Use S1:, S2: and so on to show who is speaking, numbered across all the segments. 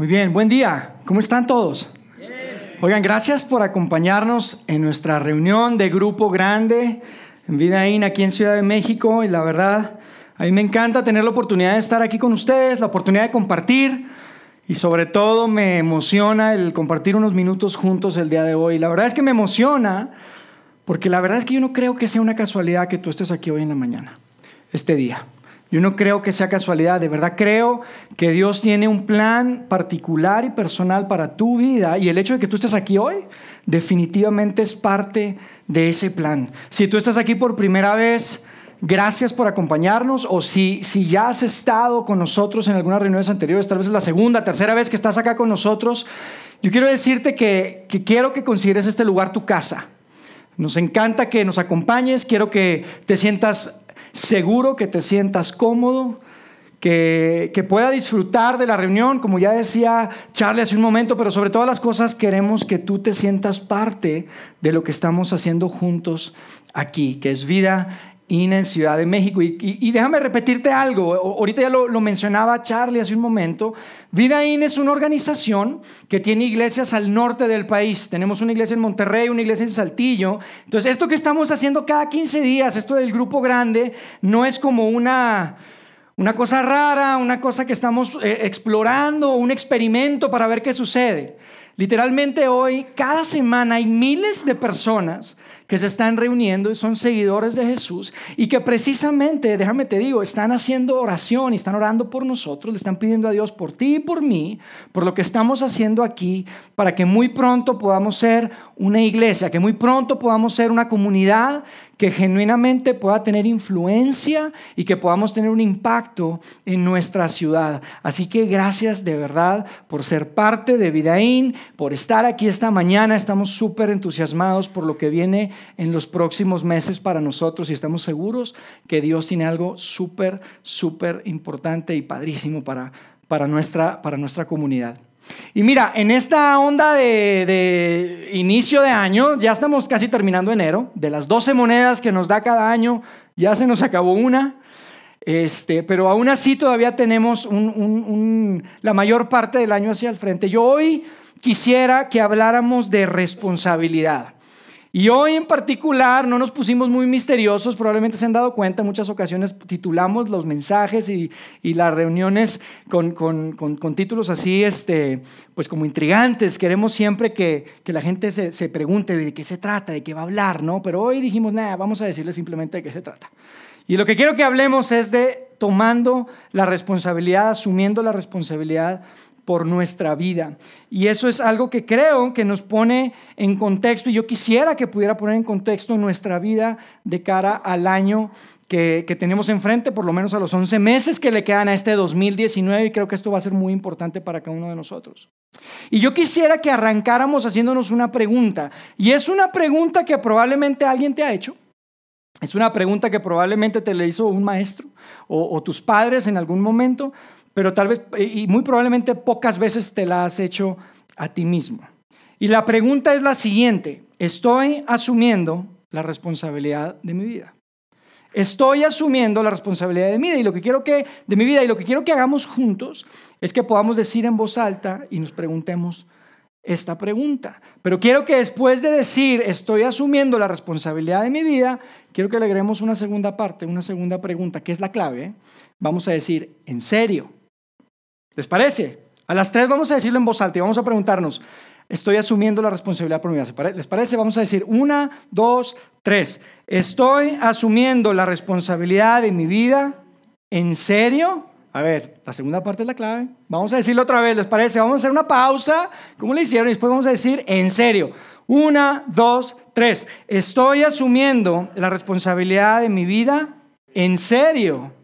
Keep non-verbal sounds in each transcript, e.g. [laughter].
S1: Muy bien, buen día. ¿Cómo están todos? Oigan, gracias por acompañarnos en nuestra reunión de grupo grande en Vidaín aquí en Ciudad de México. Y la verdad, a mí me encanta tener la oportunidad de estar aquí con ustedes, la oportunidad de compartir. Y sobre todo me emociona el compartir unos minutos juntos el día de hoy. La verdad es que me emociona porque la verdad es que yo no creo que sea una casualidad que tú estés aquí hoy en la mañana, este día. Yo no creo que sea casualidad, de verdad creo que Dios tiene un plan particular y personal para tu vida y el hecho de que tú estés aquí hoy definitivamente es parte de ese plan. Si tú estás aquí por primera vez, gracias por acompañarnos o si, si ya has estado con nosotros en algunas reuniones anteriores, tal vez es la segunda, tercera vez que estás acá con nosotros, yo quiero decirte que, que quiero que consideres este lugar tu casa. Nos encanta que nos acompañes, quiero que te sientas seguro, que te sientas cómodo, que, que, pueda disfrutar de la reunión, como ya decía Charlie hace un momento, pero sobre todas las cosas queremos que tú te sientas parte de lo que estamos haciendo juntos aquí, que es vida en Ciudad de México. Y, déjame repetirte algo, ahorita ya lo, mencionaba Charlie hace un momento, Vida IN es una organización que tiene iglesias al norte del país. Tenemos una iglesia en Monterrey, una iglesia en Saltillo. Entonces, esto que estamos haciendo cada 15 días, esto del grupo grande, no es como una... Una cosa rara, una cosa que estamos eh, explorando, un experimento para ver qué sucede. Literalmente hoy, cada semana hay miles de personas que se están reuniendo y son seguidores de Jesús y que precisamente, déjame te digo, están haciendo oración y están orando por nosotros, le están pidiendo a Dios por ti y por mí, por lo que estamos haciendo aquí, para que muy pronto podamos ser una iglesia, que muy pronto podamos ser una comunidad que genuinamente pueda tener influencia y que podamos tener un impacto en nuestra ciudad. Así que gracias de verdad por ser parte de Vidaín, por estar aquí esta mañana. Estamos súper entusiasmados por lo que viene en los próximos meses para nosotros y estamos seguros que Dios tiene algo súper, súper importante y padrísimo para, para, nuestra, para nuestra comunidad. Y mira, en esta onda de, inicio de año, ya estamos casi terminando enero, de las 12 monedas que nos da cada año, ya se nos acabó una, este, pero aún así todavía tenemos la mayor parte del año hacia el frente. Yo hoy quisiera que habláramos de responsabilidad. Y hoy en particular no nos pusimos muy misteriosos, probablemente se han dado cuenta, en muchas ocasiones titulamos los mensajes y, las reuniones con, títulos así, este, pues como intrigantes. Queremos siempre que, la gente se, pregunte de qué se trata, de qué va a hablar, ¿no? Pero hoy dijimos, nada, vamos a decirle simplemente de qué se trata. Y lo que quiero que hablemos es de tomando la responsabilidad, asumiendo la responsabilidad por nuestra vida. Y eso es algo que creo que nos pone en contexto, y yo quisiera que pudiera poner en contexto nuestra vida de cara al año que, tenemos enfrente, por lo menos a los 11 meses que le quedan a este 2019, y creo que esto va a ser muy importante para cada uno de nosotros. Y yo quisiera que arrancáramos haciéndonos una pregunta, y es una pregunta que probablemente alguien te ha hecho. Es una pregunta que probablemente te le hizo un maestro o, o tus padres en algún momento, pero tal vez, y muy probablemente pocas veces te la has hecho a ti mismo. Y la pregunta es la siguiente, ¿estoy asumiendo la responsabilidad de mi vida? Estoy asumiendo la responsabilidad de mi vida y lo que quiero que de mi vida y lo que quiero que hagamos juntos es que podamos decir en voz alta y nos preguntemos esta pregunta. Pero quiero que después de decir estoy asumiendo la responsabilidad de mi vida, quiero que le agreguemos una segunda parte, una segunda pregunta, que es la clave. Vamos a decir, ¿en serio? ¿Les parece? A las tres vamos a decirlo en voz alta y vamos a preguntarnos, estoy asumiendo la responsabilidad por mi vida. ¿Les parece? Vamos a decir una, dos, tres. Estoy asumiendo la responsabilidad de mi vida. ¿En serio? A ver, la segunda parte es la clave. Vamos a decirlo otra vez, ¿les parece? Vamos a hacer una pausa, ¿cómo le hicieron? Y después vamos a decir, en serio. Una, dos, tres. Estoy asumiendo la responsabilidad de mi vida. ¿En serio?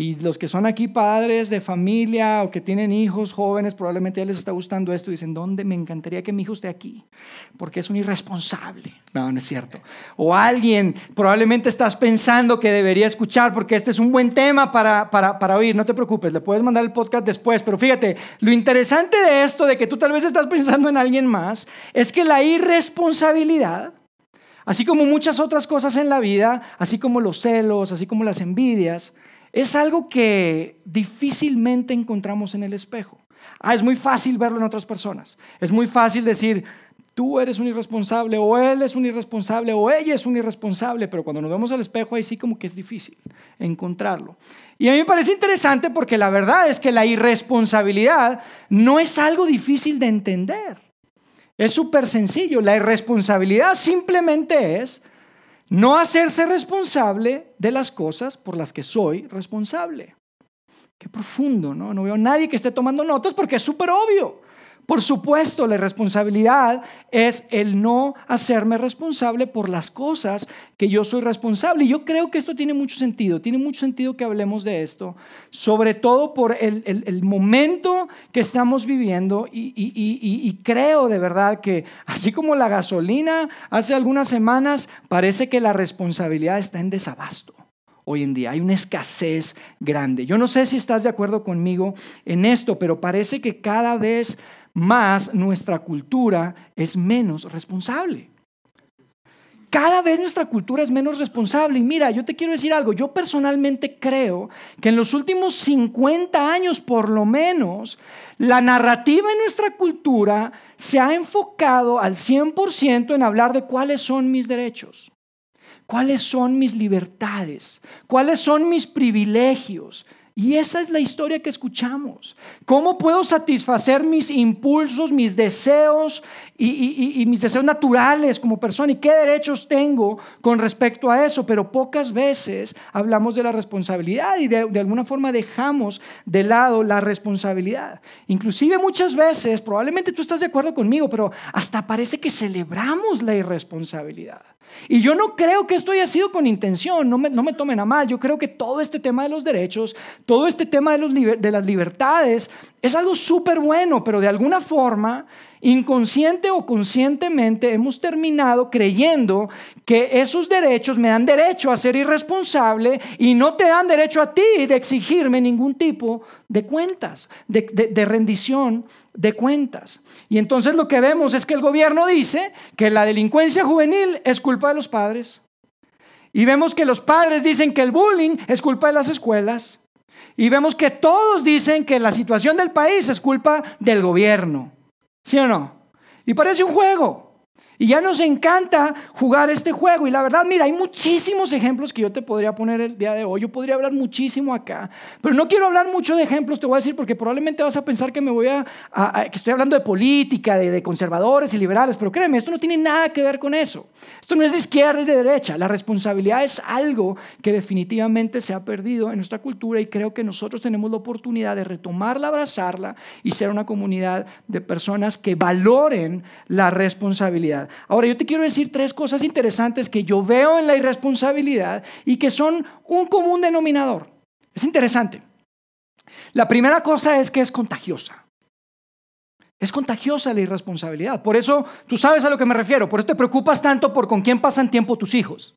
S1: Y los que son aquí padres de familia o que tienen hijos jóvenes, probablemente ya les está gustando esto. Dicen, ¿dónde me encantaría que mi hijo esté aquí? Porque es un irresponsable. No, no es cierto. O alguien, probablemente estás pensando que debería escuchar porque este es un buen tema para, para, para oír. No te preocupes, le puedes mandar el podcast después. Pero fíjate, lo interesante de esto, de que tú tal vez estás pensando en alguien más, es que la irresponsabilidad Así como muchas otras cosas en la vida, así como los celos, así como las envidias, es algo que difícilmente encontramos en el espejo. Ah, es muy fácil verlo en otras personas. Es muy fácil decir, tú eres un irresponsable o él es un irresponsable o ella es un irresponsable, pero cuando nos vemos al espejo ahí sí como que es difícil encontrarlo. Y a mí me parece interesante porque la verdad es que la irresponsabilidad no es algo difícil de entender. Es súper sencillo. La irresponsabilidad simplemente es no hacerse responsable de las cosas por las que soy responsable. Qué profundo, ¿no? No veo a nadie que esté tomando notas porque es súper obvio. Por supuesto, la responsabilidad es el no hacerme responsable por las cosas que yo soy responsable. Y yo creo que esto tiene mucho sentido, tiene mucho sentido que hablemos de esto, sobre todo por el, momento que estamos viviendo y, y creo de verdad que así como la gasolina hace algunas semanas, parece que la responsabilidad está en desabasto hoy en día. Hay una escasez grande. Yo no sé si estás de acuerdo conmigo en esto, pero parece que cada vez más nuestra cultura es menos responsable. Cada vez nuestra cultura es menos responsable. Y mira, yo te quiero decir algo, yo personalmente creo que en los últimos 50 años por lo menos, la narrativa en nuestra cultura se ha enfocado al 100% en hablar de cuáles son mis derechos, cuáles son mis libertades, cuáles son mis privilegios, y esa es la historia que escuchamos. ¿Cómo puedo satisfacer mis impulsos, mis deseos y, mis deseos naturales como persona? ¿Y qué derechos tengo con respecto a eso? Pero pocas veces hablamos de la responsabilidad y de, de alguna forma dejamos de lado la responsabilidad. Inclusive muchas veces, probablemente tú estás de acuerdo conmigo, pero hasta parece que celebramos la irresponsabilidad. Y yo no creo que esto haya sido con intención, no me, no me tomen a mal, yo creo que todo este tema de los derechos, todo este tema de, los, de las libertades es algo súper bueno, pero de alguna forma inconsciente o conscientemente hemos terminado creyendo que esos derechos me dan derecho a ser irresponsable y no te dan derecho a ti de exigirme ningún tipo de cuentas, de, de, rendición de cuentas. Y entonces lo que vemos es que el gobierno dice que la delincuencia juvenil es culpa de los padres. Y vemos que los padres dicen que el bullying es culpa de las escuelas. Y vemos que todos dicen que la situación del país es culpa del gobierno. ¿Sí o no? Y parece un juego. Y ya nos encanta jugar este juego. Y la verdad, mira, hay muchísimos ejemplos que yo te podría poner el día de hoy. Yo podría hablar muchísimo acá. Pero no quiero hablar mucho de ejemplos, te voy a decir, porque probablemente vas a pensar que me voy a, que estoy hablando de política, de, de, conservadores y liberales. Pero créeme, esto no tiene nada que ver con eso. Esto no es de izquierda y de derecha. La responsabilidad es algo que definitivamente se ha perdido en nuestra cultura y creo que nosotros tenemos la oportunidad de retomarla, abrazarla y ser una comunidad de personas que valoren la responsabilidad. Ahora, yo te quiero decir tres cosas interesantes que yo veo en la irresponsabilidad y que son un común denominador. Es interesante. La primera cosa es que es contagiosa. Es contagiosa la irresponsabilidad. Por eso tú sabes a lo que me refiero. Por eso te preocupas tanto por con quién pasan tiempo tus hijos.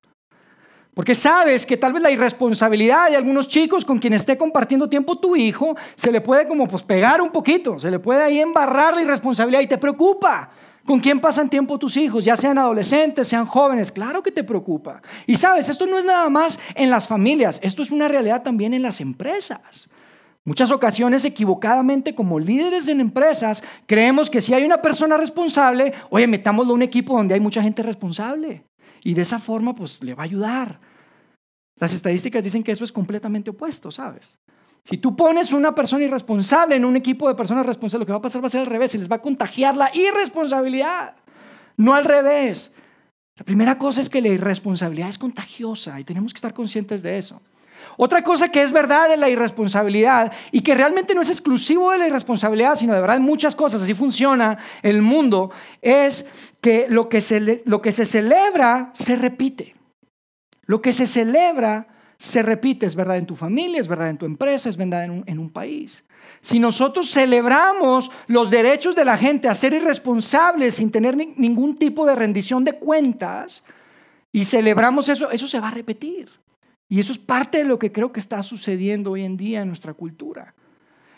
S1: Porque sabes que tal vez la irresponsabilidad de algunos chicos con quien esté compartiendo tiempo tu hijo se le puede como pues pegar un poquito, se le puede ahí embarrar la irresponsabilidad y te preocupa. ¿Con quién pasan tiempo tus hijos? Ya sean adolescentes, sean jóvenes. Claro que te preocupa. Y sabes, esto no es nada más en las familias, esto es una realidad también en las empresas. Muchas ocasiones equivocadamente como líderes en empresas creemos que si hay una persona responsable, oye, metámoslo a un equipo donde hay mucha gente responsable. Y de esa forma pues le va a ayudar. Las estadísticas dicen que eso es completamente opuesto, ¿sabes? Si tú pones una persona irresponsable en un equipo de personas responsables, lo que va a pasar va a ser al revés, y les va a contagiar la irresponsabilidad, no al revés. La primera cosa es que la irresponsabilidad es contagiosa y tenemos que estar conscientes de eso. Otra cosa que es verdad de la irresponsabilidad y que realmente no es exclusivo de la irresponsabilidad, sino de verdad en muchas cosas, así funciona el mundo, es que lo que se, lo que se celebra se repite. Lo que se celebra se repite, es verdad en tu familia, es verdad en tu empresa, es verdad en un, país. Si nosotros celebramos los derechos de la gente a ser irresponsables sin tener ningún tipo de rendición de cuentas y celebramos eso, eso se va a repetir. Y eso es parte de lo que creo que está sucediendo hoy en día en nuestra cultura.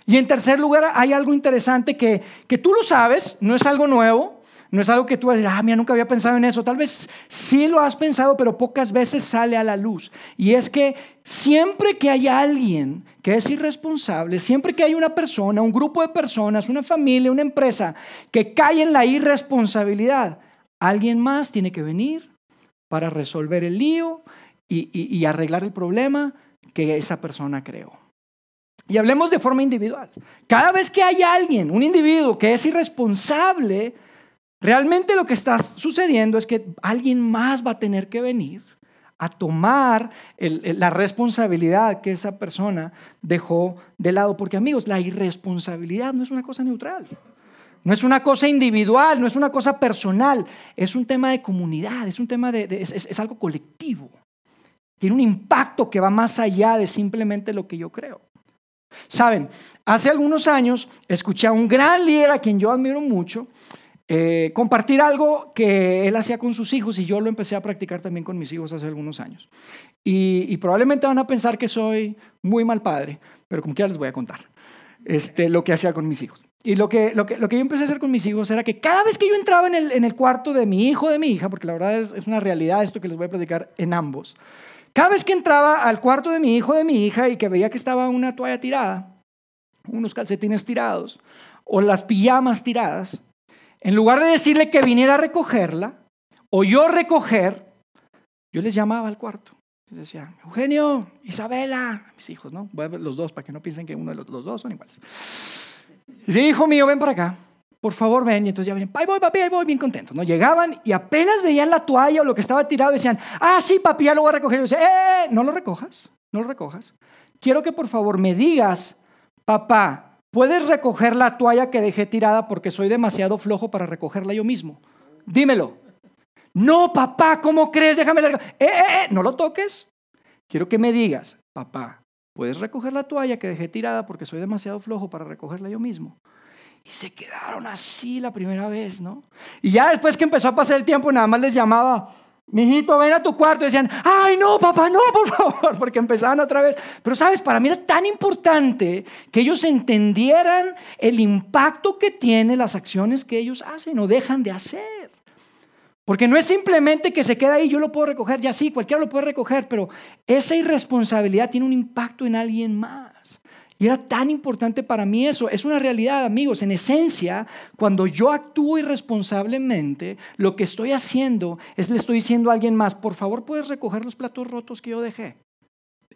S1: Y en tercer lugar, hay algo interesante que, que tú lo sabes, no es algo nuevo, no es algo que tú vas a decir, ah, mira, nunca había pensado en eso. Tal vez sí lo has pensado, pero pocas veces sale a la luz. Y es que siempre que hay alguien que es irresponsable, siempre que hay una persona, un grupo de personas, una familia, una empresa que cae en la irresponsabilidad, alguien más tiene que venir para resolver el lío y, y arreglar el problema que esa persona creó. Y hablemos de forma individual. Cada vez que hay alguien, un individuo que es irresponsable, realmente lo que está sucediendo es que alguien más va a tener que venir a tomar la responsabilidad que esa persona dejó de lado. Porque amigos, la irresponsabilidad no es una cosa neutral. No es una cosa individual, no es una cosa personal, es un tema de comunidad, es un tema de, es algo colectivo. Tiene un impacto que va más allá de simplemente lo que yo creo. Saben, hace algunos años escuché a un gran líder a quien yo admiro mucho eh, compartir algo que él hacía con sus hijos y yo lo empecé a practicar también con mis hijos hace algunos años. Y, probablemente van a pensar que soy muy mal padre, pero como quiera les voy a contar este, lo que hacía con mis hijos. Y lo que, lo, que, lo que yo empecé a hacer con mis hijos era que cada vez que yo entraba en el, en el cuarto de mi hijo de mi hija, porque la verdad es, es una realidad esto que les voy a platicar en ambos, cada vez que entraba al cuarto de mi hijo de mi hija y que veía que estaba una toalla tirada, unos calcetines tirados o las pijamas tiradas, en lugar de decirle que viniera a recogerla o yo recoger, yo les llamaba al cuarto. Les decía, Eugenio, Isabela, mis hijos, ¿no? Voy a ver los dos para que no piensen que uno de los, dos son iguales. Y dice, hijo mío, ven para acá. Por favor, ven. Y entonces ya ven, ahí voy, papi, ahí voy, bien contentos. ¿no? Llegaban y apenas veían la toalla o lo que estaba tirado, decían, ah, sí, papi, ya lo voy a recoger. Yo decía, eh, no lo recojas, no lo recojas. Quiero que por favor me digas papá, ¿puedes recoger la toalla que dejé tirada porque soy demasiado flojo para recogerla yo mismo? Dímelo. No, papá, ¿cómo crees? Déjame. Eh, eh, eh, no lo toques. Quiero que me digas, papá, ¿puedes recoger la toalla que dejé tirada porque soy demasiado flojo para recogerla yo mismo? Y se quedaron así la primera vez, ¿no? Y ya después que empezó a pasar el tiempo, nada más les llamaba, Mijito, ven a tu cuarto. Y decían, ay, no, papá, no, por favor, [laughs] porque empezaban otra vez. Pero sabes, para mí era tan importante que ellos entendieran el impacto que tienen las acciones que ellos hacen o dejan de hacer. Porque no es simplemente que se queda ahí, yo lo puedo recoger, ya sí, cualquiera lo puede recoger, pero esa irresponsabilidad tiene un impacto en alguien más. Y era tan importante para mí eso. Es una realidad, amigos. En esencia, cuando yo actúo irresponsablemente, lo que estoy haciendo es le estoy diciendo a alguien más, por favor, puedes recoger los platos rotos que yo dejé.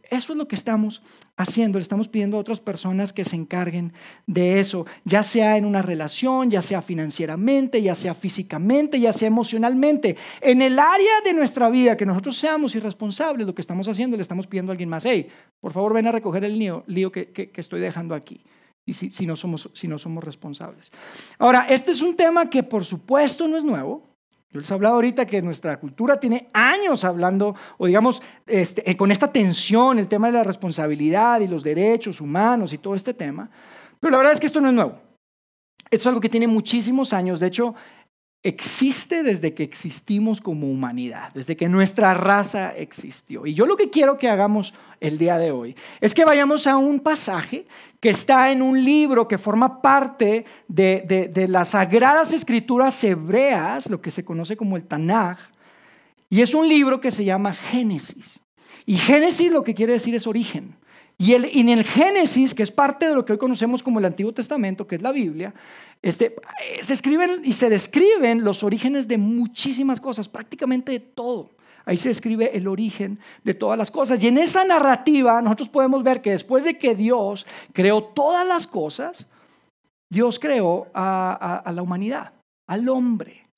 S1: Eso es lo que estamos haciendo. Le estamos pidiendo a otras personas que se encarguen de eso, ya sea en una relación, ya sea financieramente, ya sea físicamente, ya sea emocionalmente. En el área de nuestra vida que nosotros seamos irresponsables, lo que estamos haciendo, le estamos pidiendo a alguien más, hey, por favor ven a recoger el lío, lío que, estoy dejando aquí. Y si, no somos, si no somos responsables. Ahora, este es un tema que por supuesto no es nuevo. Yo les he hablado ahorita que nuestra cultura tiene años hablando, o digamos, este, eh, con esta tensión, el tema de la responsabilidad y los derechos humanos y todo este tema. Pero la verdad es que esto no es nuevo. Esto es algo que tiene muchísimos años. De hecho, existe desde que existimos como humanidad, desde que nuestra raza existió. Y yo lo que quiero que hagamos el día de hoy es que vayamos a un pasaje que está en un libro que forma parte de, las sagradas escrituras hebreas, lo que se conoce como el Tanaj, y es un libro que se llama Génesis. Y Génesis lo que quiere decir es origen. Y, en el Génesis, que es parte de lo que hoy conocemos como el Antiguo Testamento, que es la Biblia, este, se escriben y se describen los orígenes de muchísimas cosas, prácticamente de todo. Ahí se describe el origen de todas las cosas. Y en esa narrativa nosotros podemos ver que después de que Dios creó todas las cosas, Dios creó a la humanidad, al hombre.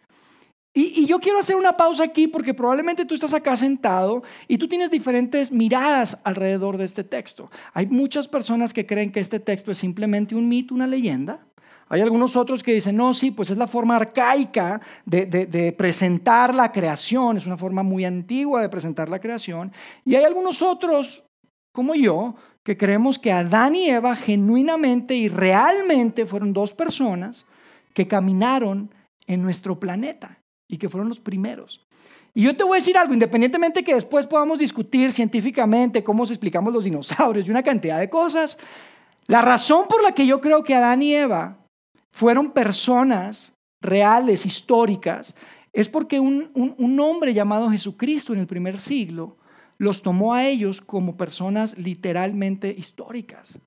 S1: Y, yo quiero hacer una pausa aquí porque probablemente tú estás acá sentado y tú tienes diferentes miradas alrededor de este texto. Hay muchas personas que creen que este texto es simplemente un mito, una leyenda. Hay algunos otros que dicen, no, sí, pues es la forma arcaica de, de, presentar la creación, es una forma muy antigua de presentar la creación. Y hay algunos otros, como yo, que creemos que Adán y Eva genuinamente y realmente fueron dos personas que caminaron en nuestro planeta y que fueron los primeros. Y yo te voy a decir algo, independientemente que después podamos discutir científicamente cómo se explicamos los dinosaurios y una cantidad de cosas, la razón por la que yo creo que Adán y Eva fueron personas reales, históricas, es porque un, un, hombre llamado Jesucristo en el primer siglo los tomó a ellos como personas literalmente históricas.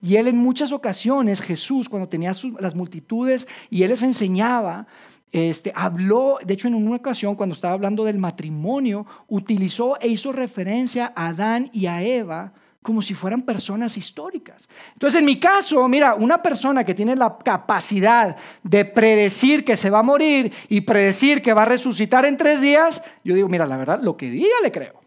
S1: Y él en muchas ocasiones, Jesús, cuando tenía las multitudes y él les enseñaba, este, habló, de hecho en una ocasión cuando estaba hablando del matrimonio, utilizó e hizo referencia a Adán y a Eva como si fueran personas históricas. Entonces, en mi caso, mira, una persona que tiene la capacidad de predecir que se va a morir y predecir que va a resucitar en tres días, yo digo, mira, la verdad, lo que diga le creo.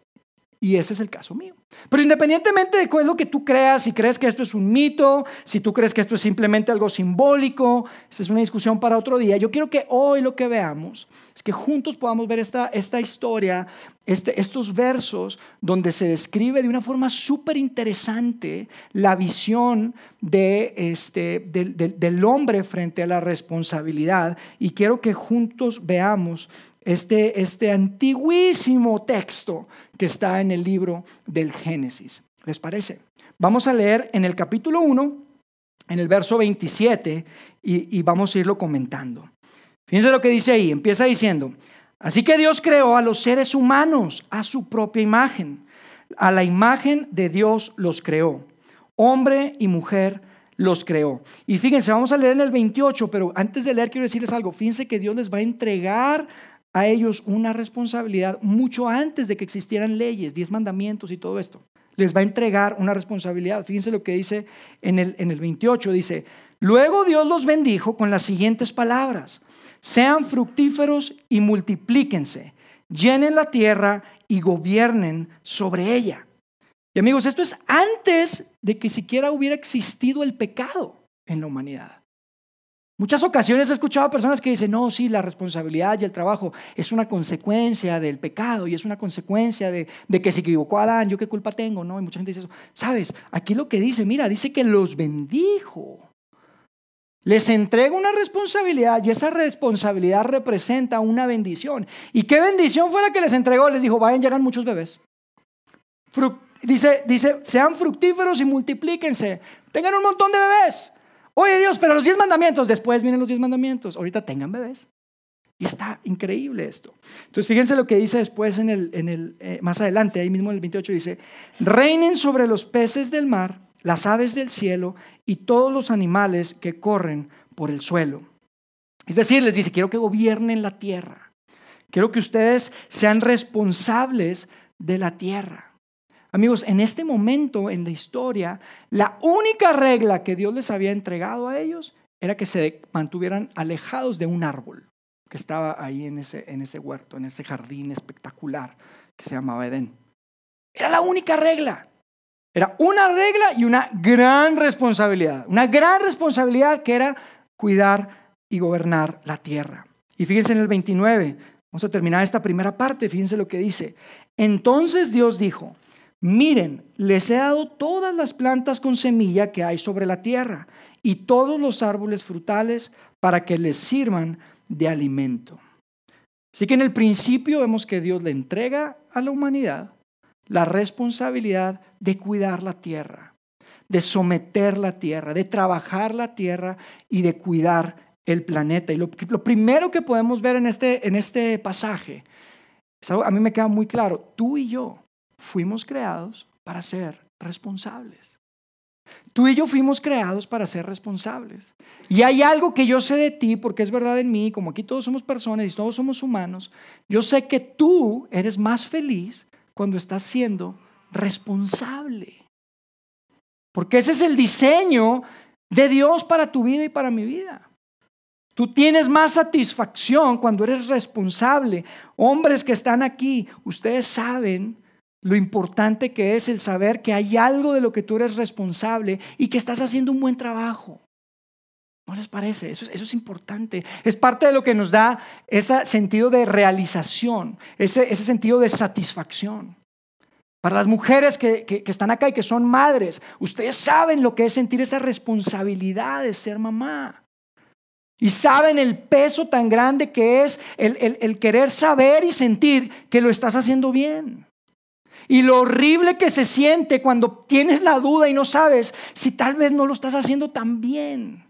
S1: Y ese es el caso mío. Pero independientemente de cuál es lo que tú creas, si crees que esto es un mito, si tú crees que esto es simplemente algo simbólico, esa es una discusión para otro día. Yo quiero que hoy lo que veamos es que juntos podamos ver esta, esta historia, este, estos versos donde se describe de una forma súper interesante la visión de este, del, del hombre frente a la responsabilidad. Y quiero que juntos veamos este, este antiguísimo texto que está en el libro del Génesis. ¿Les parece? Vamos a leer en el capítulo 1, en el verso 27, y, y vamos a irlo comentando. Fíjense lo que dice ahí, empieza diciendo, así que Dios creó a los seres humanos a su propia imagen, a la imagen de Dios los creó, hombre y mujer los creó. Y fíjense, vamos a leer en el 28, pero antes de leer quiero decirles algo, fíjense que Dios les va a entregar a ellos una responsabilidad mucho antes de que existieran leyes, diez mandamientos y todo esto. Les va a entregar una responsabilidad. Fíjense lo que dice en el, en el 28. Dice, luego Dios los bendijo con las siguientes palabras. Sean fructíferos y multiplíquense. Llenen la tierra y gobiernen sobre ella. Y amigos, esto es antes de que siquiera hubiera existido el pecado en la humanidad. Muchas ocasiones he escuchado a personas que dicen, no, sí, la responsabilidad y el trabajo es una consecuencia del pecado y es una consecuencia de, que se equivocó Adán, yo qué culpa tengo, ¿no? Y mucha gente dice eso. Sabes, aquí lo que dice, mira, dice que los bendijo. Les entrega una responsabilidad y esa responsabilidad representa una bendición. ¿Y qué bendición fue la que les entregó? Les dijo, vayan, llegan muchos bebés. dice, dice, sean fructíferos y multiplíquense. Tengan un montón de bebés. Oye Dios, pero los diez mandamientos, después vienen los diez mandamientos, ahorita tengan bebés. Y está increíble esto. Entonces fíjense lo que dice después en el, en el eh, más adelante, ahí mismo en el 28 dice, reinen sobre los peces del mar, las aves del cielo y todos los animales que corren por el suelo. Es decir, les dice, quiero que gobiernen la tierra. Quiero que ustedes sean responsables de la tierra. Amigos, en este momento en la historia, la única regla que Dios les había entregado a ellos era que se mantuvieran alejados de un árbol que estaba ahí en ese, en ese huerto, en ese jardín espectacular que se llamaba Edén. Era la única regla. Era una regla y una gran responsabilidad. Una gran responsabilidad que era cuidar y gobernar la tierra. Y fíjense en el 29, vamos a terminar esta primera parte, fíjense lo que dice. Entonces Dios dijo, Miren, les he dado todas las plantas con semilla que hay sobre la tierra y todos los árboles frutales para que les sirvan de alimento. Así que en el principio vemos que Dios le entrega a la humanidad la responsabilidad de cuidar la tierra, de someter la tierra, de trabajar la tierra y de cuidar el planeta. Y lo, primero que podemos ver en este, en este pasaje, a mí me queda muy claro, tú y yo fuimos creados para ser responsables. Tú y yo fuimos creados para ser responsables. Y hay algo que yo sé de ti, porque es verdad en mí, como aquí todos somos personas y todos somos humanos, yo sé que tú eres más feliz cuando estás siendo responsable. Porque ese es el diseño de Dios para tu vida y para mi vida. Tú tienes más satisfacción cuando eres responsable. Hombres que están aquí, ustedes saben lo importante que es el saber que hay algo de lo que tú eres responsable y que estás haciendo un buen trabajo. ¿No les parece? Eso, es importante. Es parte de lo que nos da ese sentido de realización, ese, sentido de satisfacción. Para las mujeres que, que, están acá y que son madres, ustedes saben lo que es sentir esa responsabilidad de ser mamá. Y saben el peso tan grande que es el, el querer saber y sentir que lo estás haciendo bien. Y lo horrible que se siente cuando tienes la duda y no sabes si tal vez no lo estás haciendo tan bien.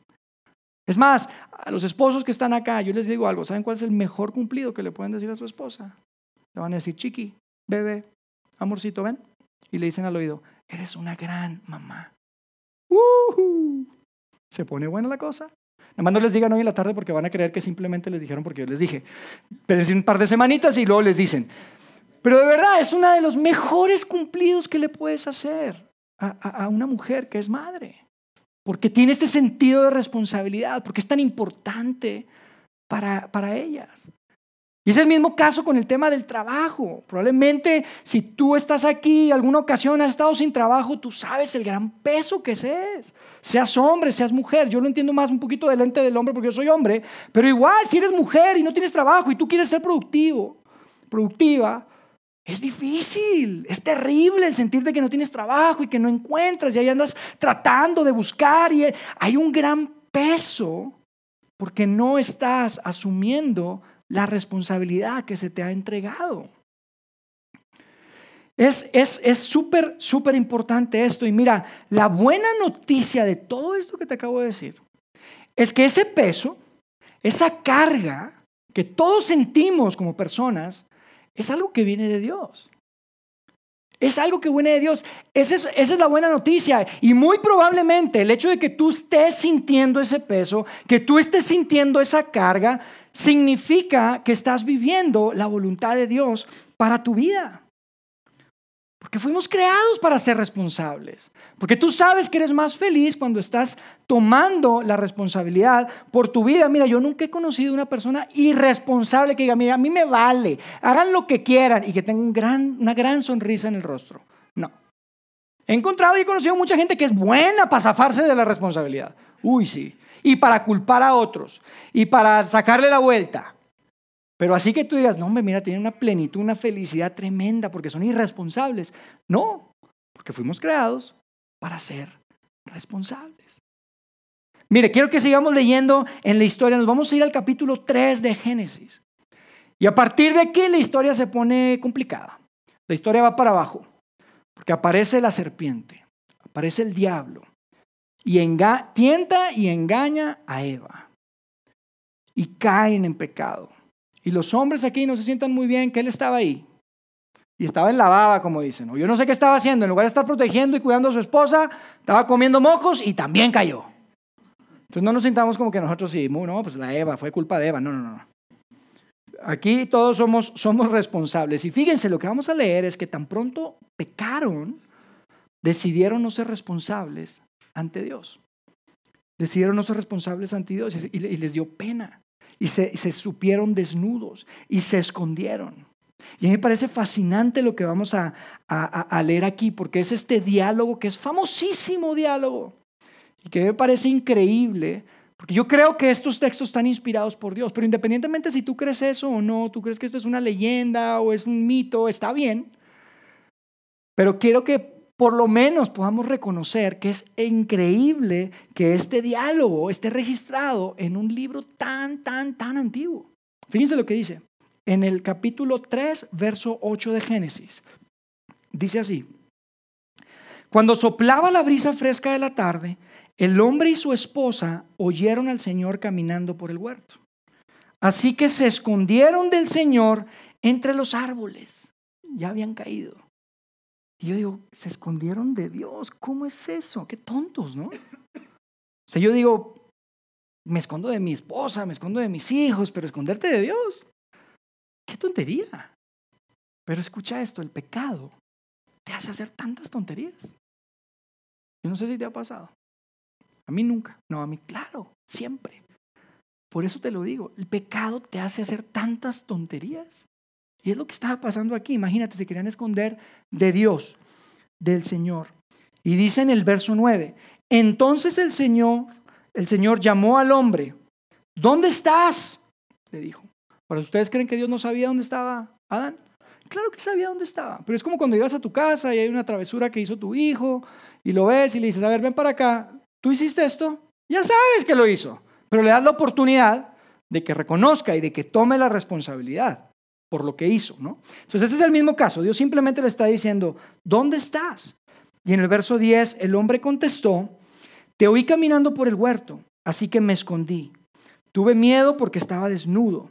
S1: Es más, a los esposos que están acá, yo les digo algo, ¿saben cuál es el mejor cumplido que le pueden decir a su esposa? Le van a decir, chiqui, bebé, amorcito, ven. Y le dicen al oído, eres una gran mamá. Se pone buena la cosa. Nada más no les digan hoy en la tarde porque van a creer que simplemente les dijeron porque yo les dije. Pero es un par de semanitas y luego les dicen. Pero de verdad es uno de los mejores cumplidos que le puedes hacer a, a una mujer que es madre porque tiene este sentido de responsabilidad, porque es tan importante para, para ellas. Y es el mismo caso con el tema del trabajo. Probablemente si tú estás aquí, alguna ocasión has estado sin trabajo, tú sabes el gran peso que es. Seas hombre, seas mujer. Yo lo entiendo más un poquito del ente del hombre porque yo soy hombre. Pero igual, si eres mujer y no tienes trabajo y tú quieres ser productivo, productiva, es difícil, es terrible el sentir de que no tienes trabajo y que no encuentras y ahí andas tratando de buscar y hay un gran peso porque no estás asumiendo la responsabilidad que se te ha entregado. Es súper, es, súper importante esto. Y mira, la buena noticia de todo esto que te acabo de decir es que ese peso, esa carga que todos sentimos como personas, es algo que viene de Dios. Es algo que viene de Dios. Esa es, esa es, la buena noticia. Y muy probablemente el hecho de que tú estés sintiendo ese peso, que tú estés sintiendo esa carga, significa que estás viviendo la voluntad de Dios para tu vida. Porque fuimos creados para ser responsables. Porque tú sabes que eres más feliz cuando estás tomando la responsabilidad por tu vida. Mira, yo nunca he conocido una persona irresponsable que diga, mira, a mí me vale, hagan lo que quieran y que tenga gran, una gran sonrisa en el rostro. No. He encontrado y he conocido mucha gente que es buena para zafarse de la responsabilidad. Uy, sí. Y para culpar a otros. Y para sacarle la vuelta. Pero así que tú digas, no, hombre, mira, tienen una plenitud, una felicidad tremenda porque son irresponsables. No, porque fuimos creados para ser responsables. Mire, quiero que sigamos leyendo en la historia. Nos vamos a ir al capítulo 3 de Génesis. Y a partir de aquí la historia se pone complicada. La historia va para abajo. Porque aparece la serpiente, aparece el diablo. Y tienta y engaña a Eva. Y caen en pecado. Y los hombres aquí no se sientan muy bien que él estaba ahí. Y estaba en la baba, como dicen. O yo no sé qué estaba haciendo. En lugar de estar protegiendo y cuidando a su esposa, estaba comiendo mocos y también cayó. Entonces no nos sintamos como que nosotros sí, no, pues la Eva, fue culpa de Eva. No, no, no. Aquí todos somos, somos responsables. Y fíjense, lo que vamos a leer es que tan pronto pecaron, decidieron no ser responsables ante Dios. Decidieron no ser responsables ante Dios y les dio pena y se, supieron desnudos y se escondieron. Y a mí me parece fascinante lo que vamos a, a, leer aquí, porque es este diálogo que es famosísimo diálogo y que me parece increíble, porque yo creo que estos textos están inspirados por Dios, pero independientemente si tú crees eso o no, tú crees que esto es una leyenda o es un mito, está bien, pero quiero que por lo menos podamos reconocer que es increíble que este diálogo esté registrado en un libro tan, tan, tan antiguo. Fíjense lo que dice en el capítulo 3, verso 8 de Génesis. Dice así, cuando soplaba la brisa fresca de la tarde, el hombre y su esposa oyeron al Señor caminando por el huerto. Así que se escondieron del Señor entre los árboles. Ya habían caído. Y yo digo, se escondieron de Dios. ¿Cómo es eso? Qué tontos, ¿no? O sea, yo digo, me escondo de mi esposa, me escondo de mis hijos, pero esconderte de Dios. Qué tontería. Pero escucha esto, el pecado te hace hacer tantas tonterías. Yo no sé si te ha pasado. A mí nunca. No, a mí claro, siempre. Por eso te lo digo, el pecado te hace hacer tantas tonterías. Y es lo que estaba pasando aquí. Imagínate, se querían esconder de Dios, del Señor. Y dice en el verso 9, entonces el Señor, el Señor llamó al hombre, ¿dónde estás? Le dijo. ¿Para ustedes creen que Dios no sabía dónde estaba Adán? Claro que sabía dónde estaba, pero es como cuando llegas a tu casa y hay una travesura que hizo tu hijo y lo ves y le dices, a ver, ven para acá, ¿tú hiciste esto? Ya sabes que lo hizo, pero le das la oportunidad de que reconozca y de que tome la responsabilidad por lo que hizo, ¿no? Entonces ese es el mismo caso. Dios simplemente le está diciendo, ¿dónde estás? Y en el verso 10 el hombre contestó, te oí caminando por el huerto así que me escondí. Tuve miedo porque estaba desnudo.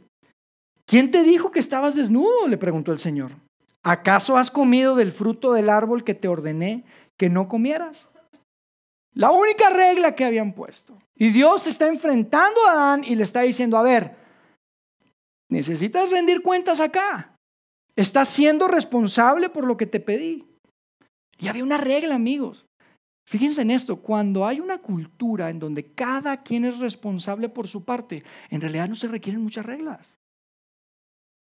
S1: ¿Quién te dijo que estabas desnudo? le preguntó el Señor. ¿Acaso has comido del fruto del árbol que te ordené que no comieras? La única regla que habían puesto. Y Dios está enfrentando a Adán y le está diciendo, a ver, necesitas rendir cuentas acá. Estás siendo responsable por lo que te pedí. Y había una regla, amigos. Fíjense en esto, cuando hay una cultura en donde cada quien es responsable por su parte, en realidad no se requieren muchas reglas.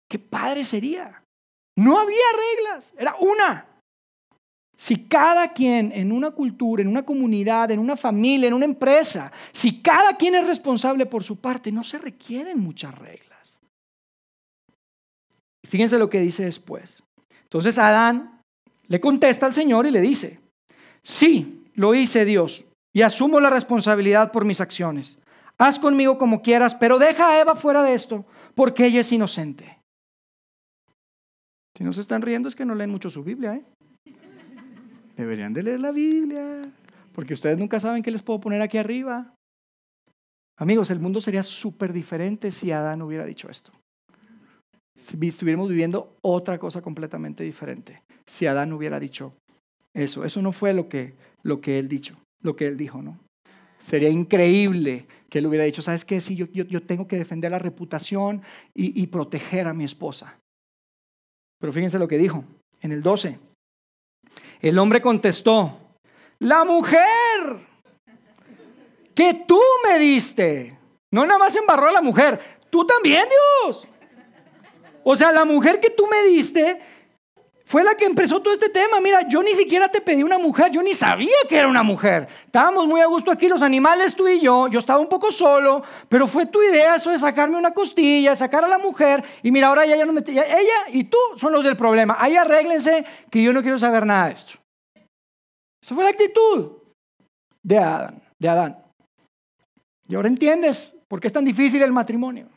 S1: Qué padre sería. No había reglas, era una. Si cada quien en una cultura, en una comunidad, en una familia, en una empresa, si cada quien es responsable por su parte, no se requieren muchas reglas. Fíjense lo que dice después. Entonces Adán le contesta al Señor y le dice, sí, lo hice Dios y asumo la responsabilidad por mis acciones. Haz conmigo como quieras, pero deja a Eva fuera de esto, porque ella es inocente. Si no se están riendo es que no leen mucho su Biblia, ¿eh? Deberían de leer la Biblia, porque ustedes nunca saben qué les puedo poner aquí arriba. Amigos, el mundo sería súper diferente si Adán hubiera dicho esto. Si estuviéramos viviendo otra cosa completamente diferente. Si Adán hubiera dicho eso. Eso no fue lo que, lo que él dicho, lo que él dijo, ¿no? Sería increíble que él hubiera dicho, ¿sabes qué? Sí, yo, tengo que defender la reputación y, y proteger a mi esposa. Pero fíjense lo que dijo en el 12. El hombre contestó, la mujer que tú me diste. No nada más embarró a la mujer, tú también, Dios. O sea, la mujer que tú me diste fue la que empezó todo este tema. Mira, yo ni siquiera te pedí una mujer, yo ni sabía que era una mujer. Estábamos muy a gusto aquí, los animales, tú y yo. Yo estaba un poco solo, pero fue tu idea eso de sacarme una costilla, sacar a la mujer. Y mira, ahora ella, ya no ella y tú son los del problema. Ahí arréglense que yo no quiero saber nada de esto. Esa fue la actitud de Adán, de Adán. Y ahora entiendes por qué es tan difícil el matrimonio.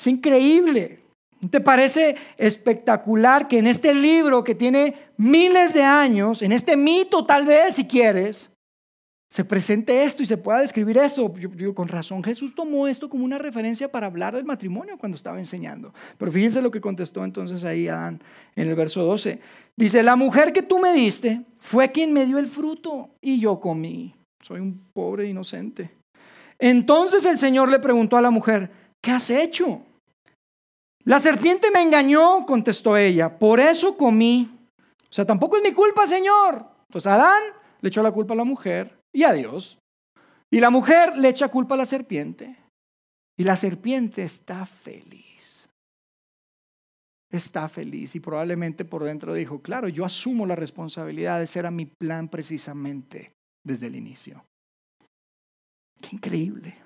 S1: Es increíble ¿Te parece espectacular que en este libro que tiene miles de años, en este mito tal vez si quieres, se presente esto y se pueda describir esto? Yo digo, con razón, Jesús tomó esto como una referencia para hablar del matrimonio cuando estaba enseñando. Pero fíjense lo que contestó entonces ahí Adán en el verso 12. Dice, la mujer que tú me diste fue quien me dio el fruto y yo comí. Soy un pobre inocente. Entonces el Señor le preguntó a la mujer, ¿qué has hecho? La serpiente me engañó, contestó ella, por eso comí. O sea, tampoco es mi culpa, Señor. Entonces Adán le echó la culpa a la mujer y a Dios. Y la mujer le echa culpa a la serpiente. Y la serpiente está feliz. Está feliz y probablemente por dentro dijo, claro, yo asumo la responsabilidad, ese era mi plan precisamente desde el inicio. Qué increíble.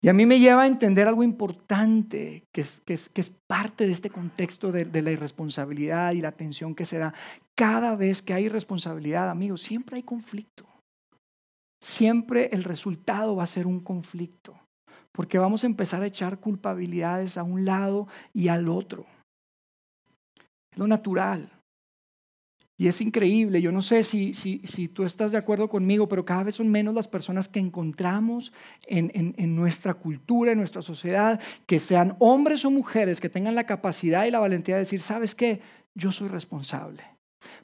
S1: Y a mí me lleva a entender algo importante, que es, que es, que es parte de este contexto de, la irresponsabilidad y la tensión que se da. Cada vez que hay irresponsabilidad, amigos, siempre hay conflicto. Siempre el resultado va a ser un conflicto, porque vamos a empezar a echar culpabilidades a un lado y al otro. Es lo natural. Y es increíble, yo no sé si, si, si, tú estás de acuerdo conmigo, pero cada vez son menos las personas que encontramos en, en, en, nuestra cultura, en nuestra sociedad, que sean hombres o mujeres que tengan la capacidad y la valentía de decir, ¿sabes qué? Yo soy responsable.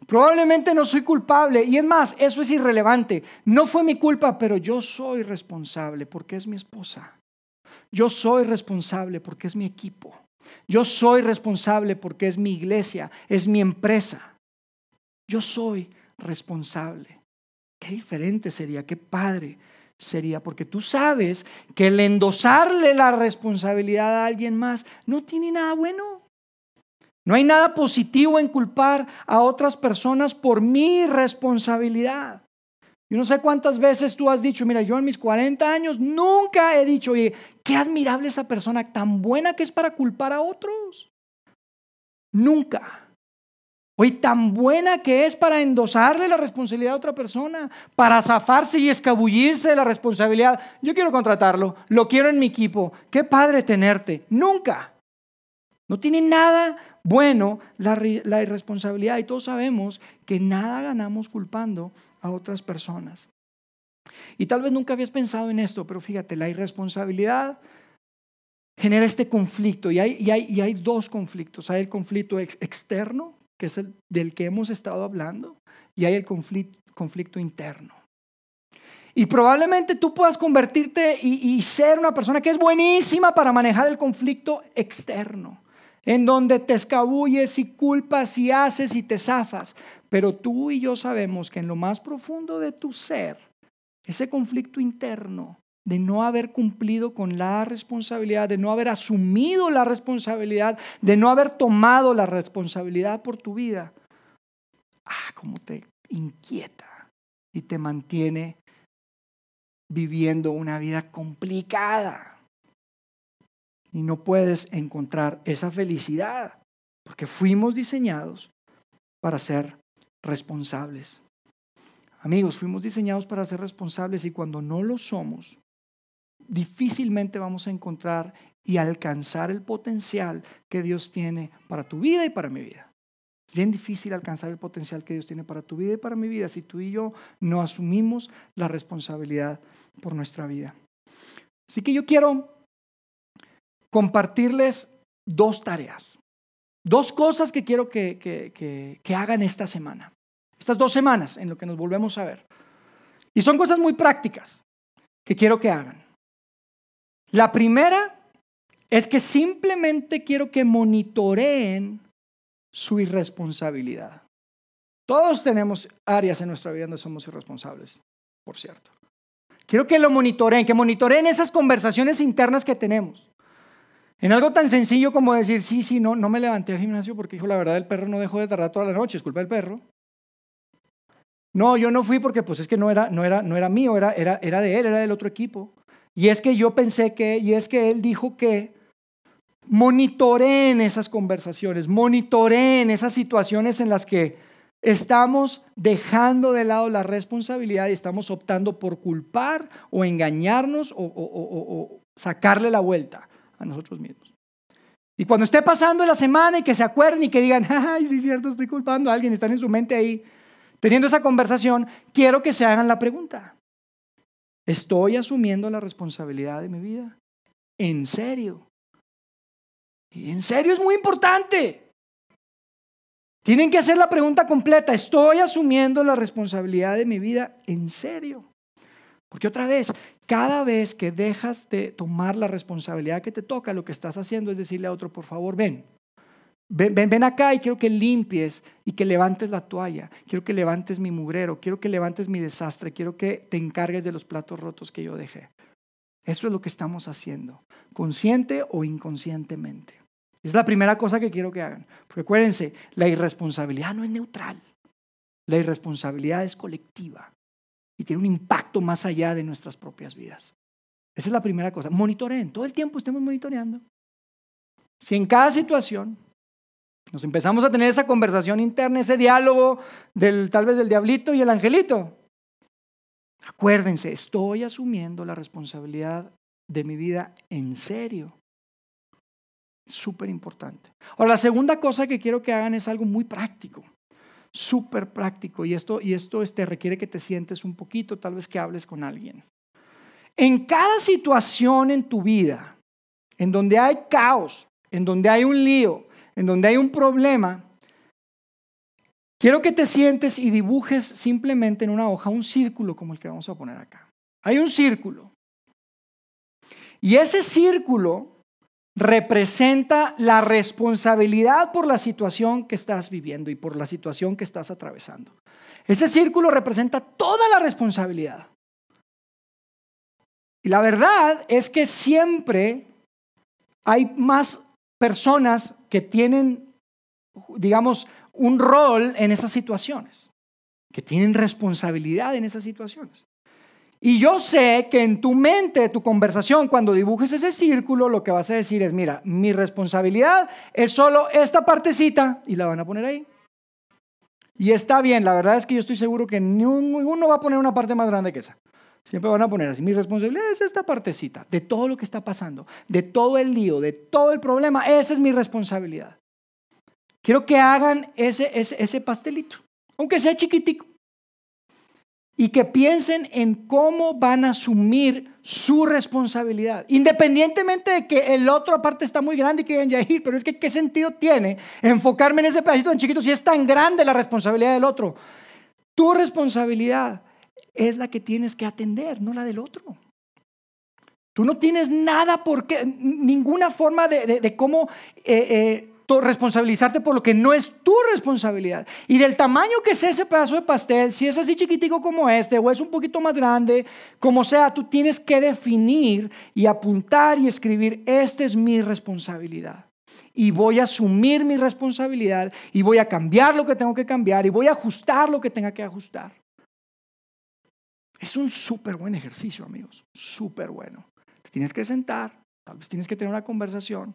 S1: Probablemente no soy culpable y es más, eso es irrelevante. No fue mi culpa, pero yo soy responsable porque es mi esposa. Yo soy responsable porque es mi equipo. Yo soy responsable porque es mi iglesia, es mi empresa. Yo soy responsable. Qué diferente sería, qué padre sería, porque tú sabes que el endosarle la responsabilidad a alguien más no tiene nada bueno. No hay nada positivo en culpar a otras personas por mi responsabilidad. Yo no sé cuántas veces tú has dicho, mira, yo en mis 40 años nunca he dicho, oye, qué admirable esa persona, tan buena que es para culpar a otros. Nunca. Hoy tan buena que es para endosarle la responsabilidad a otra persona, para zafarse y escabullirse de la responsabilidad. Yo quiero contratarlo, lo quiero en mi equipo. Qué padre tenerte. Nunca. No tiene nada bueno la, irresponsabilidad y todos sabemos que nada ganamos culpando a otras personas. Y tal vez nunca habías pensado en esto, pero fíjate, la irresponsabilidad genera este conflicto y hay, hay, hay dos conflictos. Hay el conflicto externo, que es el del que hemos estado hablando, y hay el conflicto, conflicto interno. Y probablemente tú puedas convertirte y, ser una persona que es buenísima para manejar el conflicto externo, en donde te escabulles y culpas y haces y te zafas. Pero tú y yo sabemos que en lo más profundo de tu ser, ese conflicto interno de no haber cumplido con la responsabilidad, de no haber asumido la responsabilidad, de no haber tomado la responsabilidad por tu vida, ah, cómo te inquieta y te mantiene viviendo una vida complicada. Y no puedes encontrar esa felicidad, porque fuimos diseñados para ser responsables. Amigos, fuimos diseñados para ser responsables y cuando no lo somos, difícilmente vamos a encontrar y alcanzar el potencial que Dios tiene para tu vida y para mi vida. Es bien difícil alcanzar el potencial que Dios tiene para tu vida y para mi vida si tú y yo no asumimos la responsabilidad por nuestra vida. Así que yo quiero compartirles dos tareas, dos cosas que quiero que, que, hagan esta semana, estas dos semanas en lo que nos volvemos a ver. Y son cosas muy prácticas que quiero que hagan. La primera es que simplemente quiero que monitoreen su irresponsabilidad. Todos tenemos áreas en nuestra vida donde somos irresponsables, por cierto. Quiero que lo monitoreen, que monitoreen esas conversaciones internas que tenemos. En algo tan sencillo como decir, sí, sí, no, no me levanté al gimnasio porque dijo la verdad, el perro no dejó de tardar toda la noche, es culpa del perro. No, yo no fui porque pues es que no era, no era, no era mío, era, era, era de él, era del otro equipo. Y es que yo pensé que, y es que él dijo que, monitoreen esas conversaciones, monitoreen esas situaciones en las que estamos dejando de lado la responsabilidad y estamos optando por culpar o engañarnos o, sacarle la vuelta a nosotros mismos. Y cuando esté pasando la semana y que se acuerden y que digan, [laughs] ay, sí cierto, estoy culpando a alguien, están en su mente ahí teniendo esa conversación, quiero que se hagan la pregunta. ¿Estoy asumiendo la responsabilidad de mi vida? ¿En serio? Y en serio es muy importante. Tienen que hacer la pregunta completa. ¿Estoy asumiendo la responsabilidad de mi vida en serio? Porque otra vez, cada vez que dejas de tomar la responsabilidad que te toca, lo que estás haciendo es decirle a otro, por favor, ven. Ven, ven, ven acá y quiero que limpies y que levantes la toalla. Quiero que levantes mi mugrero. Quiero que levantes mi desastre. Quiero que te encargues de los platos rotos que yo dejé. Eso es lo que estamos haciendo, consciente o inconscientemente. Es la primera cosa que quiero que hagan. Porque acuérdense, la irresponsabilidad no es neutral. La irresponsabilidad es colectiva y tiene un impacto más allá de nuestras propias vidas. Esa es la primera cosa. Monitoreen, todo el tiempo estemos monitoreando. Si en cada situación nos empezamos a tener esa conversación interna, ese diálogo del tal vez del diablito y el angelito, acuérdense, estoy asumiendo la responsabilidad de mi vida en serio. Súper importante. Ahora, la segunda cosa que quiero que hagan es algo muy práctico, súper práctico. Y esto, y esto este, requiere que te sientes un poquito, tal vez que hables con alguien. En cada situación en tu vida, en donde hay caos, en donde hay un lío, en donde hay un problema, quiero que te sientes y dibujes simplemente en una hoja un círculo como el que vamos a poner acá. Hay un círculo. Y ese círculo representa la responsabilidad por la situación que estás viviendo y por la situación que estás atravesando. Ese círculo representa toda la responsabilidad. Y la verdad es que siempre hay más personas que tienen, digamos, un rol en esas situaciones, que tienen responsabilidad en esas situaciones. Y yo sé que en tu mente, tu conversación, cuando dibujes ese círculo, lo que vas a decir es, mira, mi responsabilidad es solo esta partecita y la van a poner ahí. Y está bien, la verdad es que yo estoy seguro que ninguno va a poner una parte más grande que esa. Siempre van a poner así, mi responsabilidad es esta partecita, de todo lo que está pasando, de todo el lío, de todo el problema, esa es mi responsabilidad. Quiero que hagan ese, ese, pastelito, aunque sea chiquitico. y que piensen en cómo van a asumir su responsabilidad. Independientemente de que el otro aparte está muy grande y quieren ya ir, pero es que qué sentido tiene enfocarme en ese pedacito tan chiquito si es tan grande la responsabilidad del otro. Tu responsabilidad es la que tienes que atender, no la del otro. Tú no tienes nada por qué, ninguna forma de, cómo eh, eh, responsabilizarte por lo que no es tu responsabilidad. Y del tamaño que sea ese pedazo de pastel, si es así chiquitico como este o es un poquito más grande, como sea, tú tienes que definir y apuntar y escribir, esta es mi responsabilidad. Y voy a asumir mi responsabilidad y voy a cambiar lo que tengo que cambiar y voy a ajustar lo que tenga que ajustar. Es un súper buen ejercicio, amigos, súper bueno. Te tienes que sentar, tal vez tienes que tener una conversación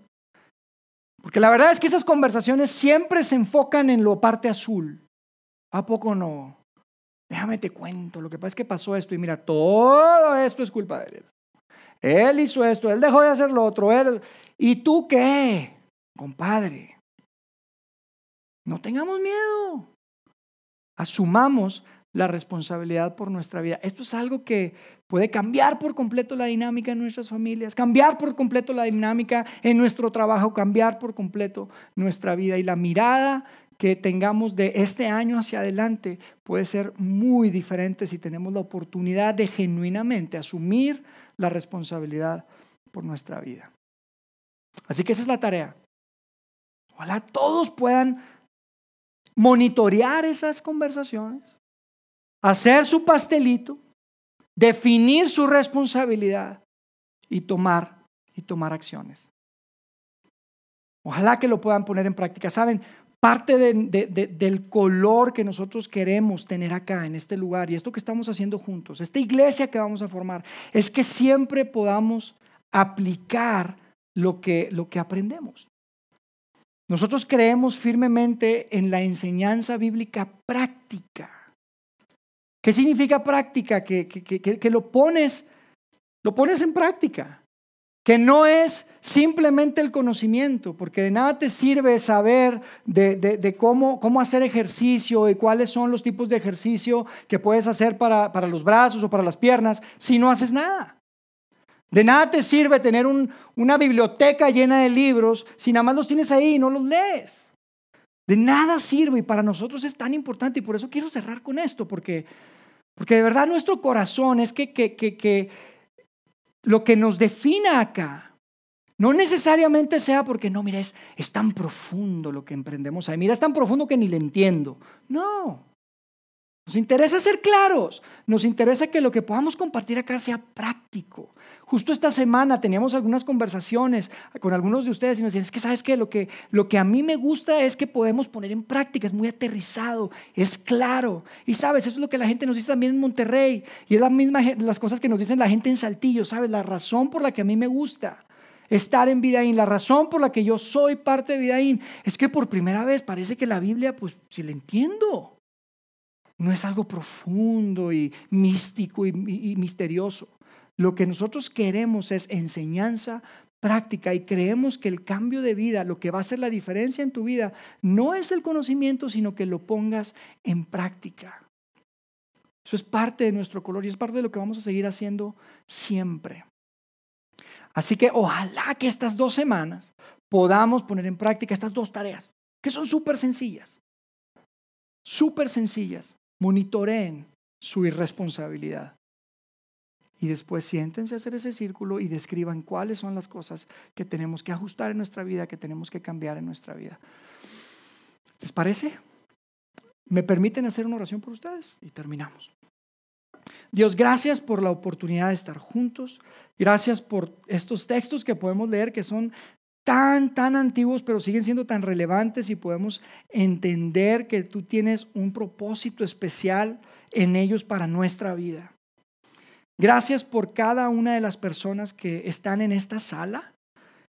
S1: porque la verdad es que esas conversaciones siempre se enfocan en lo parte azul. ¿A poco no? Déjame te cuento, lo que pasa es que pasó esto y mira, todo esto es culpa de él. Él hizo esto, él dejó de hacer lo otro, él... ¿Y tú qué? Compadre, no tengamos miedo. Asumamos la responsabilidad por nuestra vida. Esto es algo que puede cambiar por completo la dinámica en nuestras familias, cambiar por completo la dinámica en nuestro trabajo, cambiar por completo nuestra vida. Y la mirada que tengamos de este año hacia adelante puede ser muy diferente si tenemos la oportunidad de genuinamente asumir la responsabilidad por nuestra vida. Así que esa es la tarea. Ojalá todos puedan monitorear esas conversaciones hacer su pastelito, definir su responsabilidad y tomar y tomar acciones. Ojalá que lo puedan poner en práctica. Saben, parte del color que nosotros queremos tener acá en este lugar y esto que estamos haciendo juntos, esta iglesia que vamos a formar, es que siempre podamos aplicar lo que, lo que aprendemos. Nosotros creemos firmemente en la enseñanza bíblica práctica. ¿Qué significa práctica? Que, que, lo, pones, lo pones en práctica. Que no es simplemente el conocimiento, porque de nada te sirve saber de, de, cómo, cómo, hacer ejercicio y cuáles son los tipos de ejercicio que puedes hacer para, para los brazos o para las piernas si no haces nada. De nada te sirve tener un, una biblioteca llena de libros si nada más los tienes ahí y no los lees. De nada sirve y para nosotros es tan importante y por eso quiero cerrar con esto, porque, porque de verdad nuestro corazón es que, que, que, lo que nos defina acá no necesariamente sea porque no, mira, es, es tan profundo lo que emprendemos ahí, mira, es tan profundo que ni le entiendo. No, nos interesa ser claros, nos interesa que lo que podamos compartir acá sea práctico. Justo esta semana teníamos algunas conversaciones con algunos de ustedes y nos decían, es que sabes qué, lo que, lo que a mí me gusta es que podemos poner en práctica, es muy aterrizado, es claro. Y sabes, eso es lo que la gente nos dice también en Monterrey y es la misma las cosas que nos dicen la gente en Saltillo, sabes, la razón por la que a mí me gusta estar en Vidaín, la razón por la que yo soy parte de Vidaín, es que por primera vez parece que la Biblia, pues, si la entiendo no es algo profundo y místico y, misterioso. Lo que nosotros queremos es enseñanza práctica y creemos que el cambio de vida, lo que va a hacer la diferencia en tu vida, no es el conocimiento, sino que lo pongas en práctica. Eso es parte de nuestro color y es parte de lo que vamos a seguir haciendo siempre. Así que ojalá que estas dos semanas podamos poner en práctica estas dos tareas, que son súper sencillas, súper sencillas monitoreen su irresponsabilidad. Y después siéntense a hacer ese círculo y describan cuáles son las cosas que tenemos que ajustar en nuestra vida, que tenemos que cambiar en nuestra vida. ¿Les parece? ¿Me permiten hacer una oración por ustedes? Y terminamos. Dios, gracias por la oportunidad de estar juntos. Gracias por estos textos que podemos leer que son tan, tan antiguos, pero siguen siendo tan relevantes y podemos entender que tú tienes un propósito especial en ellos para nuestra vida. Gracias por cada una de las personas que están en esta sala.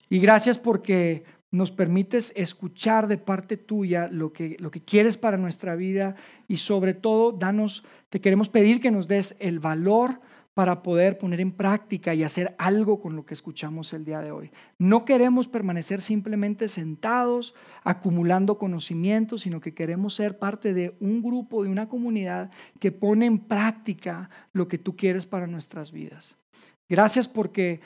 S1: Y gracias porque nos permites escuchar de parte tuya lo que, lo que quieres para nuestra vida. Y sobre todo danos, te queremos pedir que nos des el valor para poder poner en práctica y hacer algo con lo que escuchamos el día de hoy. No queremos permanecer simplemente sentados, acumulando conocimientos, sino que queremos ser parte de un grupo, de una comunidad que pone en práctica lo que tú quieres para nuestras vidas. Gracias porque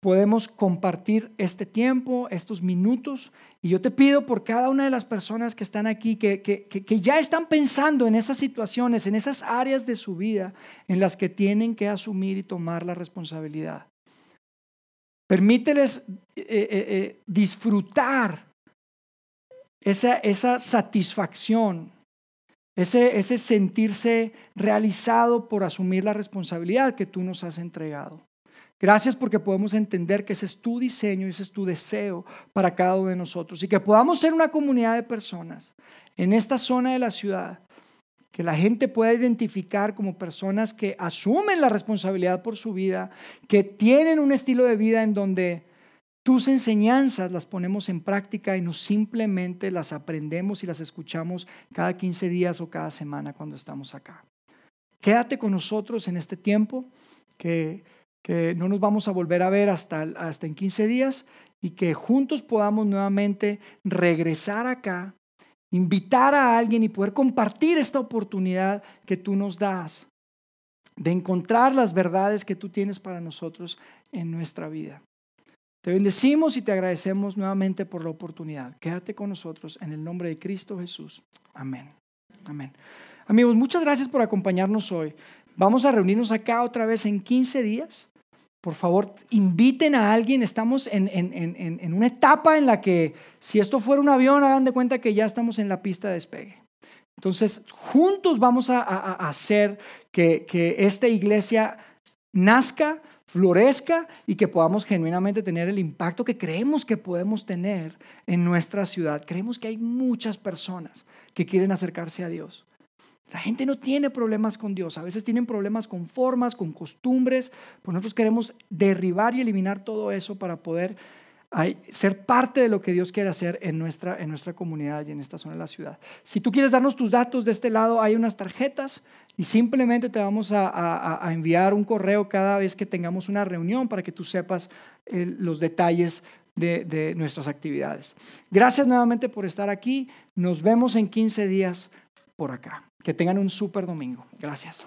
S1: podemos compartir este tiempo, estos minutos. Y yo te pido por cada una de las personas que están aquí, que, que, ya están pensando en esas situaciones, en esas áreas de su vida en las que tienen que asumir y tomar la responsabilidad. Permíteles eh, eh, eh, disfrutar esa, esa satisfacción, ese, ese sentirse realizado por asumir la responsabilidad que tú nos has entregado. Gracias porque podemos entender que ese es tu diseño y ese es tu deseo para cada uno de nosotros y que podamos ser una comunidad de personas en esta zona de la ciudad que la gente pueda identificar como personas que asumen la responsabilidad por su vida, que tienen un estilo de vida en donde tus enseñanzas las ponemos en práctica y no simplemente las aprendemos y las escuchamos cada 15 días o cada semana cuando estamos acá. Quédate con nosotros en este tiempo que que no nos vamos a volver a ver hasta, hasta en 15 días y que juntos podamos nuevamente regresar acá, invitar a alguien y poder compartir esta oportunidad que tú nos das de encontrar las verdades que tú tienes para nosotros en nuestra vida. Te bendecimos y te agradecemos nuevamente por la oportunidad. Quédate con nosotros en el nombre de Cristo Jesús. Amén. Amén. Amigos, muchas gracias por acompañarnos hoy. Vamos a reunirnos acá otra vez en 15 días. Por favor, inviten a alguien. Estamos en, una etapa en la que si esto fuera un avión, hagan de cuenta que ya estamos en la pista de despegue. Entonces, juntos vamos a, hacer que, que esta iglesia nazca, florezca y que podamos genuinamente tener el impacto que creemos que podemos tener en nuestra ciudad. Creemos que hay muchas personas que quieren acercarse a Dios. La gente no tiene problemas con Dios, a veces tienen problemas con formas, con costumbres, pues nosotros queremos derribar y eliminar todo eso para poder ser parte de lo que Dios quiere hacer en nuestra, en nuestra comunidad y en esta zona de la ciudad. Si tú quieres darnos tus datos de este lado, hay unas tarjetas y simplemente te vamos a, enviar un correo cada vez que tengamos una reunión para que tú sepas los detalles de, de nuestras actividades. Gracias nuevamente por estar aquí. Nos vemos en 15 días por acá. Que tengan un súper domingo. Gracias.